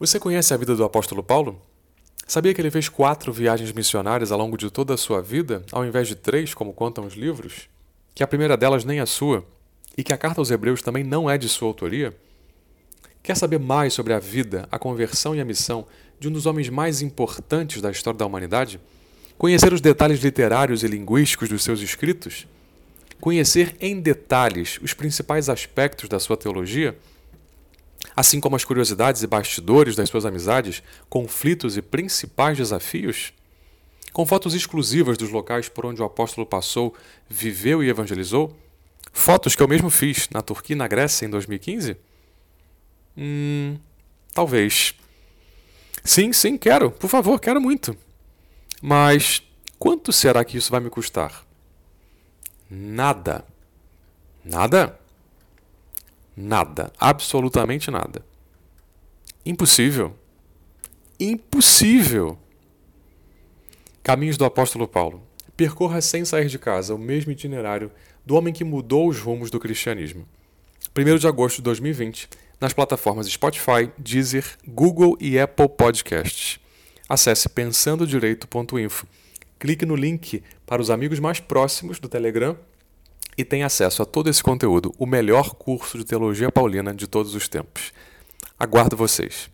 Você conhece a vida do apóstolo Paulo? Sabia que ele fez quatro viagens missionárias ao longo de toda a sua vida, ao invés de três, como contam os livros? Que a primeira delas nem é sua? E que a carta aos Hebreus também não é de sua autoria? Quer saber mais sobre a vida, a conversão e a missão de um dos homens mais importantes da história da humanidade? Conhecer os detalhes literários e linguísticos dos seus escritos? Conhecer em detalhes os principais aspectos da sua teologia? Assim como as curiosidades e bastidores das suas amizades, conflitos e principais desafios? Com fotos exclusivas dos locais por onde o apóstolo passou, viveu e evangelizou? Fotos que eu mesmo fiz na Turquia e na Grécia em 2015? Hum, talvez. Sim, sim, quero. Por favor, quero muito. Mas quanto será que isso vai me custar? Nada. Nada? Nada. Absolutamente nada. Impossível. Impossível. Caminhos do Apóstolo Paulo. Percorra sem sair de casa o mesmo itinerário do homem que mudou os rumos do cristianismo. 1 de agosto de 2020, nas plataformas Spotify, Deezer, Google e Apple Podcasts. Acesse pensandodireito.info. Clique no link para os amigos mais próximos do Telegram e tem acesso a todo esse conteúdo, o melhor curso de teologia paulina de todos os tempos. Aguardo vocês.